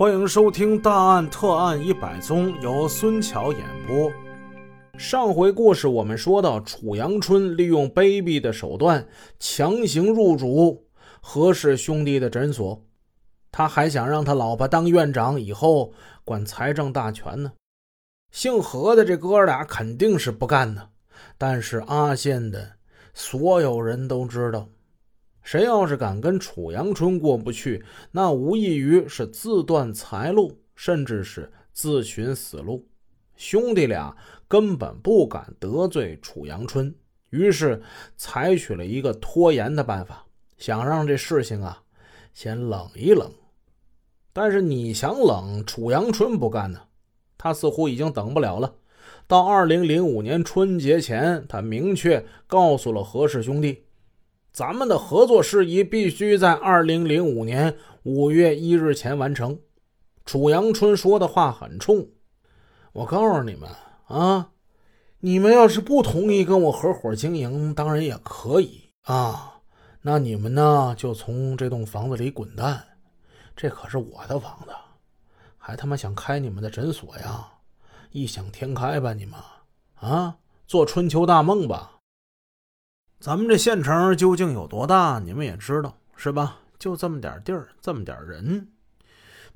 欢迎收听《大案特案一百宗》，由孙桥演播。上回故事我们说到，楚阳春利用卑鄙的手段强行入主何氏兄弟的诊所，他还想让他老婆当院长，以后管财政大权呢。姓何的这哥俩肯定是不干的，但是阿县的所有人都知道。谁要是敢跟楚阳春过不去，那无异于是自断财路，甚至是自寻死路。兄弟俩根本不敢得罪楚阳春，于是采取了一个拖延的办法，想让这事情啊先冷一冷。但是你想冷，楚阳春不干呢，他似乎已经等不了了。到二零零五年春节前，他明确告诉了何氏兄弟。咱们的合作事宜必须在二零零五年五月一日前完成。楚阳春说的话很冲，我告诉你们啊，你们要是不同意跟我合伙经营，当然也可以啊。那你们呢，就从这栋房子里滚蛋。这可是我的房子，还他妈想开你们的诊所呀？异想天开吧，你们啊，做春秋大梦吧。咱们这县城究竟有多大？你们也知道是吧？就这么点地儿，这么点人，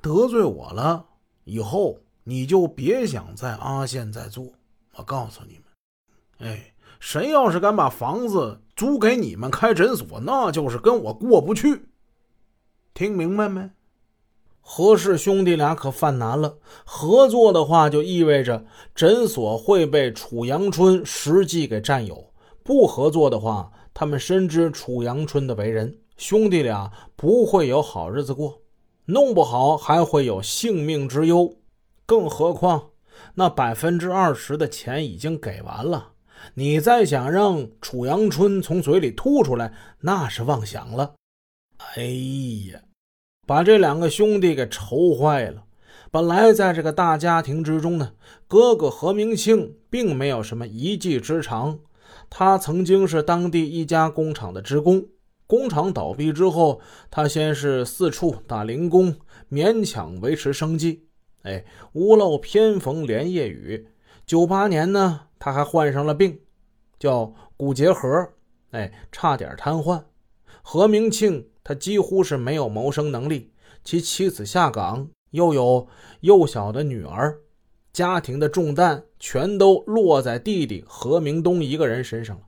得罪我了以后，你就别想在阿县再做。我告诉你们，哎，谁要是敢把房子租给你们开诊所，那就是跟我过不去。听明白没？何氏兄弟俩可犯难了。合作的话，就意味着诊所会被楚阳春实际给占有。不合作的话，他们深知楚阳春的为人，兄弟俩不会有好日子过，弄不好还会有性命之忧。更何况那百分之二十的钱已经给完了，你再想让楚阳春从嘴里吐出来，那是妄想了。哎呀，把这两个兄弟给愁坏了。本来在这个大家庭之中呢，哥哥何明庆并没有什么一技之长。他曾经是当地一家工厂的职工，工厂倒闭之后，他先是四处打零工，勉强维持生计。哎，屋漏偏逢连夜雨。九八年呢，他还患上了病，叫骨结核，哎，差点瘫痪。何明庆他几乎是没有谋生能力，其妻子下岗，又有幼小的女儿。家庭的重担全都落在弟弟何明东一个人身上了。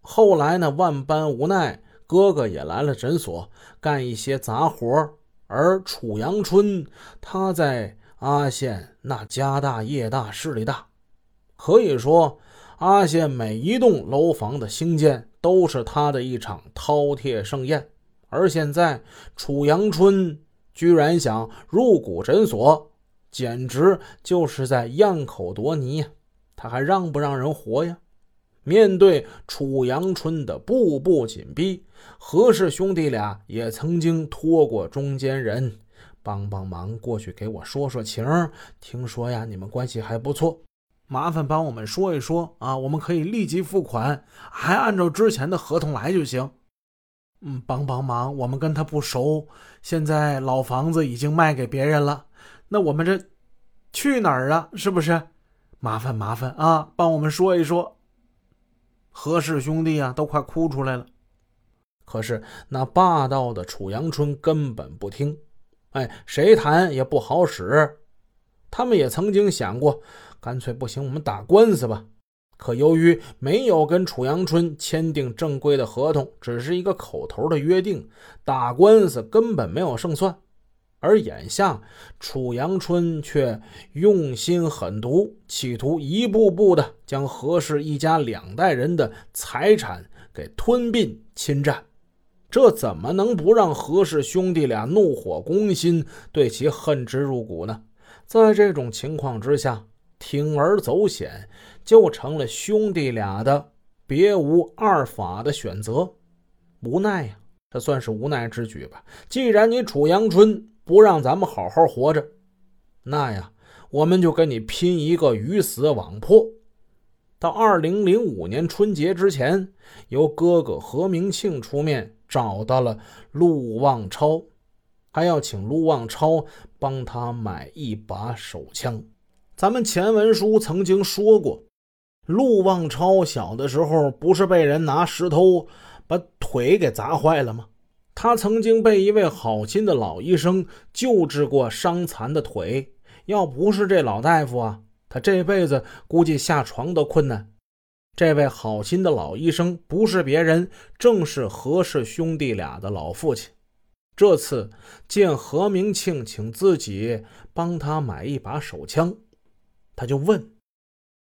后来呢，万般无奈，哥哥也来了诊所干一些杂活而楚阳春他在阿县那家大业大，势力大，可以说阿县每一栋楼房的兴建都是他的一场饕餮盛宴。而现在楚阳春居然想入股诊所。简直就是在咽口夺泥！他还让不让人活呀？面对楚阳春的步步紧逼，何氏兄弟俩也曾经托过中间人帮帮忙，过去给我说说情。听说呀，你们关系还不错，麻烦帮我们说一说啊，我们可以立即付款，还按照之前的合同来就行。嗯，帮帮忙，我们跟他不熟，现在老房子已经卖给别人了。那我们这去哪儿啊？是不是？麻烦麻烦啊，帮我们说一说。何氏兄弟啊，都快哭出来了。可是那霸道的楚阳春根本不听，哎，谁谈也不好使。他们也曾经想过，干脆不行，我们打官司吧。可由于没有跟楚阳春签订正规的合同，只是一个口头的约定，打官司根本没有胜算。而眼下，楚阳春却用心狠毒，企图一步步的将何氏一家两代人的财产给吞并侵占，这怎么能不让何氏兄弟俩怒火攻心，对其恨之入骨呢？在这种情况之下，铤而走险就成了兄弟俩的别无二法的选择。无奈呀，这算是无奈之举吧。既然你楚阳春。不让咱们好好活着，那呀，我们就跟你拼一个鱼死网破。到二零零五年春节之前，由哥哥何明庆出面找到了陆望超，还要请陆望超帮他买一把手枪。咱们前文书曾经说过，陆望超小的时候不是被人拿石头把腿给砸坏了吗？他曾经被一位好心的老医生救治过伤残的腿，要不是这老大夫啊，他这辈子估计下床都困难。这位好心的老医生不是别人，正是何氏兄弟俩的老父亲。这次见何明庆请自己帮他买一把手枪，他就问：“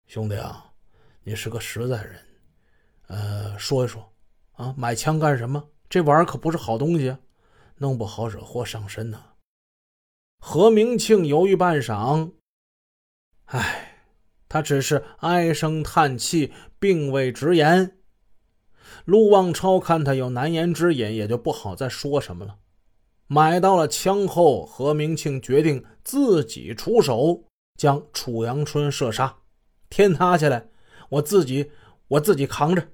兄弟啊，你是个实在人，呃，说一说啊，买枪干什么？这玩意儿可不是好东西，弄不好惹祸上身呢。”何明庆犹豫半晌，唉，他只是唉声叹气，并未直言。陆望超看他有难言之隐，也就不好再说什么了。买到了枪后，何明庆决定自己出手将楚阳春射杀。天塌下来，我自己我自己扛着。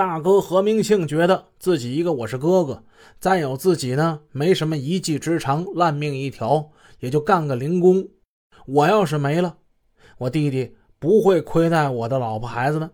大哥何明庆觉得自己一个我是哥哥，再有自己呢，没什么一技之长，烂命一条，也就干个零工。我要是没了，我弟弟不会亏待我的老婆孩子们。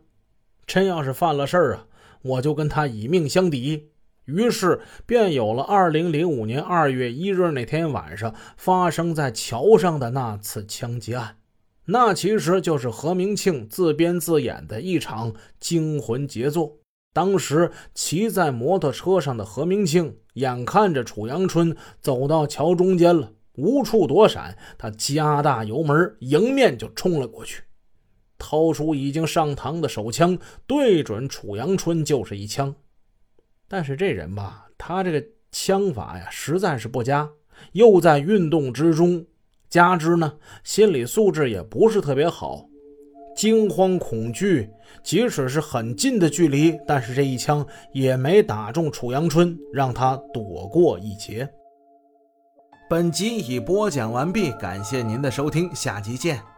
真要是犯了事儿啊，我就跟他以命相抵。于是便有了二零零五年二月一日那天晚上发生在桥上的那次枪击案，那其实就是何明庆自编自演的一场惊魂杰作。当时骑在摩托车上的何明庆，眼看着楚阳春走到桥中间了，无处躲闪，他加大油门，迎面就冲了过去，掏出已经上膛的手枪，对准楚阳春就是一枪。但是这人吧，他这个枪法呀，实在是不佳，又在运动之中，加之呢，心理素质也不是特别好，惊慌恐惧，即使是很近的距离，但是这一枪也没打中楚阳春，让他躲过一劫。本集已播讲完毕，感谢您的收听，下集见。